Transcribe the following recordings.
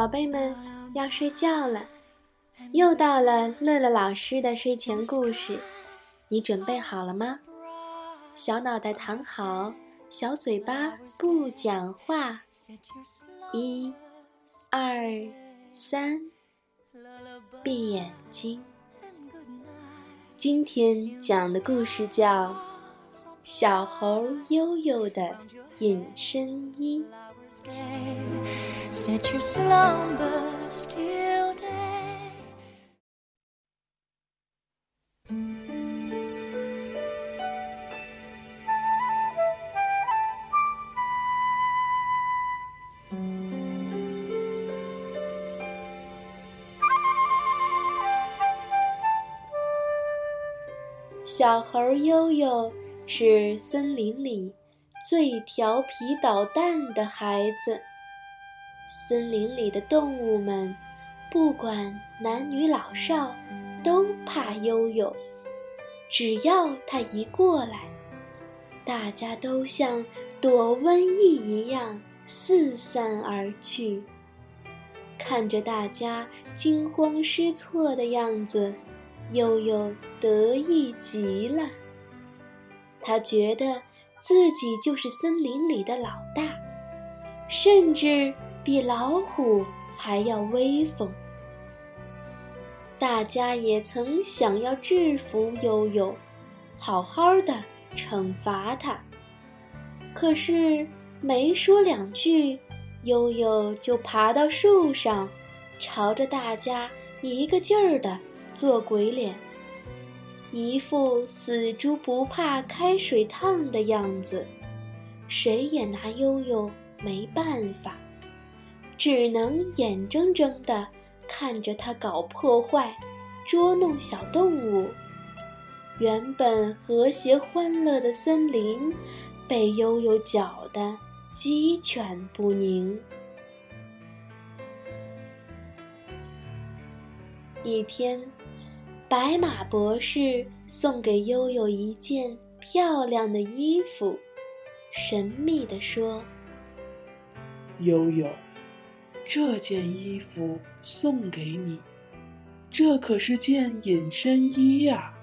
宝贝们要睡觉了，又到了乐乐老师的睡前故事，你准备好了吗？小脑袋躺好，小嘴巴不讲话。一、二、三，闭眼睛。今天讲的故事叫《小猴悠悠的隐身衣》。小猴悠悠是森林里最调皮捣蛋的孩子。森林里的动物们，不管男女老少，都怕悠悠。只要他一过来，大家都像躲瘟疫一样四散而去。看着大家惊慌失措的样子，悠悠得意极了。他觉得自己就是森林里的老大，甚至。比老虎还要威风。大家也曾想要制服悠悠，好好的惩罚他。可是没说两句，悠悠就爬到树上，朝着大家一个劲儿的做鬼脸，一副死猪不怕开水烫的样子，谁也拿悠悠没办法。只能眼睁睁地看着他搞破坏、捉弄小动物。原本和谐欢乐的森林，被悠悠搅得鸡犬不宁。一天，白马博士送给悠悠一件漂亮的衣服，神秘地说：“悠悠。”这件衣服送给你，这可是件隐身衣呀，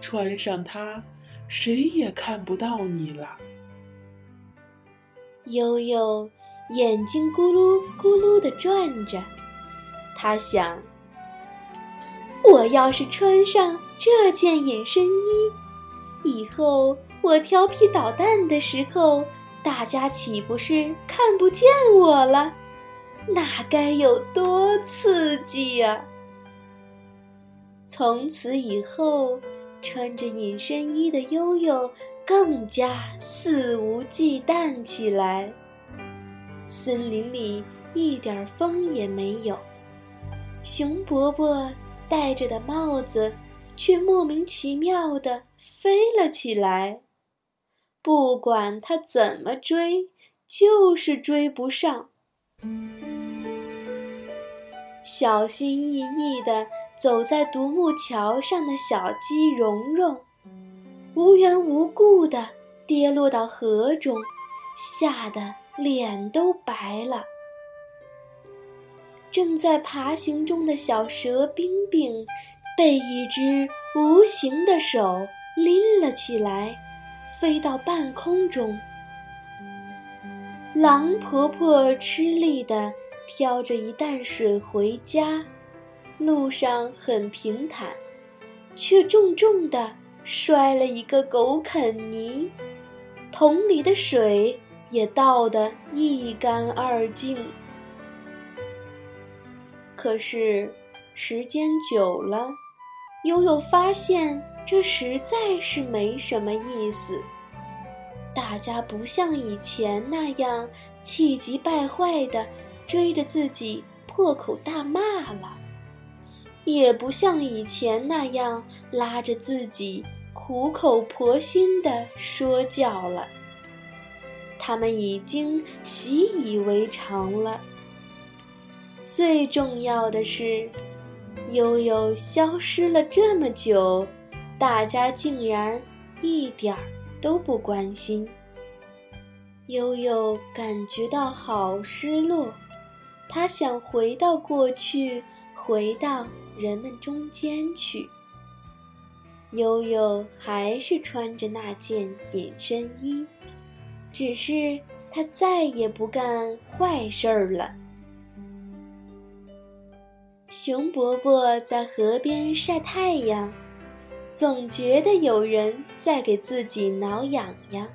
穿上它，谁也看不到你了。悠悠眼睛咕噜咕噜的转着，他想：我要是穿上这件隐身衣，以后我调皮捣蛋的时候，大家岂不是看不见我了？那该有多刺激呀！从此以后，穿着隐身衣的悠悠更加肆无忌惮起来。森林里一点风也没有，熊伯伯戴着的帽子却莫名其妙的飞了起来。不管他怎么追，就是追不上。小心翼翼地走在独木桥上的小鸡蓉蓉，无缘无故地跌落到河中，吓得脸都白了。正在爬行中的小蛇冰冰，被一只无形的手拎了起来，飞到半空中。狼婆婆吃力地。挑着一担水回家，路上很平坦，却重重的摔了一个狗啃泥，桶里的水也倒得一干二净。可是时间久了，悠悠发现这实在是没什么意思。大家不像以前那样气急败坏的。追着自己破口大骂了，也不像以前那样拉着自己苦口婆心的说教了。他们已经习以为常了。最重要的是，悠悠消失了这么久，大家竟然一点儿都不关心。悠悠感觉到好失落。他想回到过去，回到人们中间去。悠悠还是穿着那件隐身衣，只是他再也不干坏事儿了。熊伯伯在河边晒太阳，总觉得有人在给自己挠痒痒。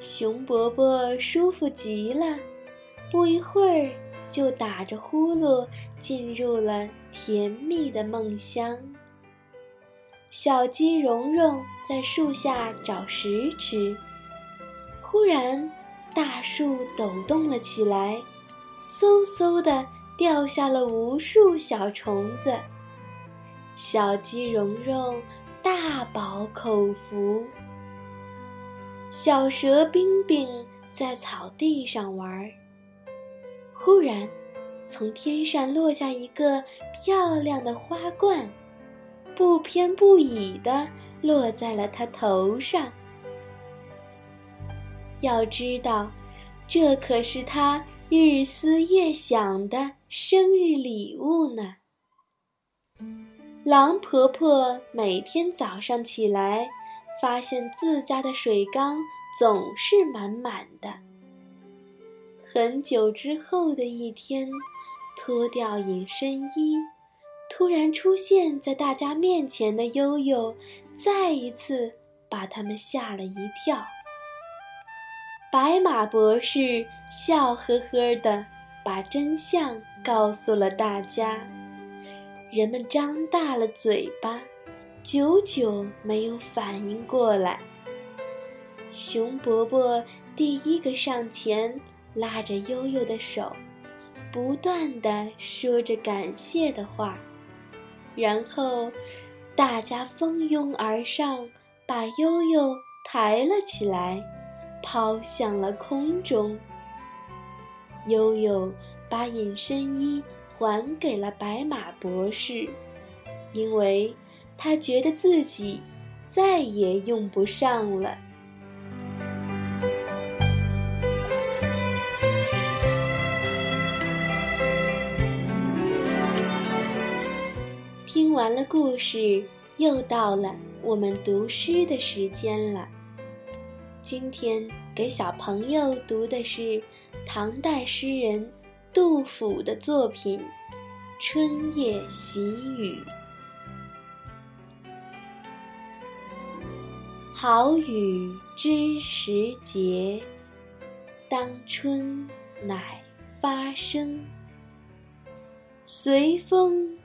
熊伯伯舒服极了，不一会儿就打着呼噜进入了甜蜜的梦乡。小鸡蓉蓉在树下找食吃，忽然大树抖动了起来，嗖嗖的掉下了无数小虫子。小鸡蓉蓉大饱口福。小蛇冰冰在草地上玩儿，忽然，从天上落下一个漂亮的花冠，不偏不倚地落在了他头上。要知道，这可是他日思夜想的生日礼物呢。狼婆婆每天早上起来。发现自家的水缸总是满满的。很久之后的一天，脱掉隐身衣，突然出现在大家面前的悠悠，再一次把他们吓了一跳。白马博士笑呵呵的把真相告诉了大家，人们张大了嘴巴。久久没有反应过来。熊伯伯第一个上前，拉着悠悠的手，不断的说着感谢的话，然后大家蜂拥而上，把悠悠抬了起来，抛向了空中。悠悠把隐身衣还给了白马博士，因为。他觉得自己再也用不上了。完了故事，又到了我们读诗的时间了。今天给小朋友读的是唐代诗人杜甫的作品《春夜喜雨》。好雨知时节，当春乃发生。随风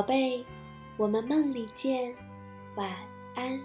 宝贝，我们梦里见，晚安。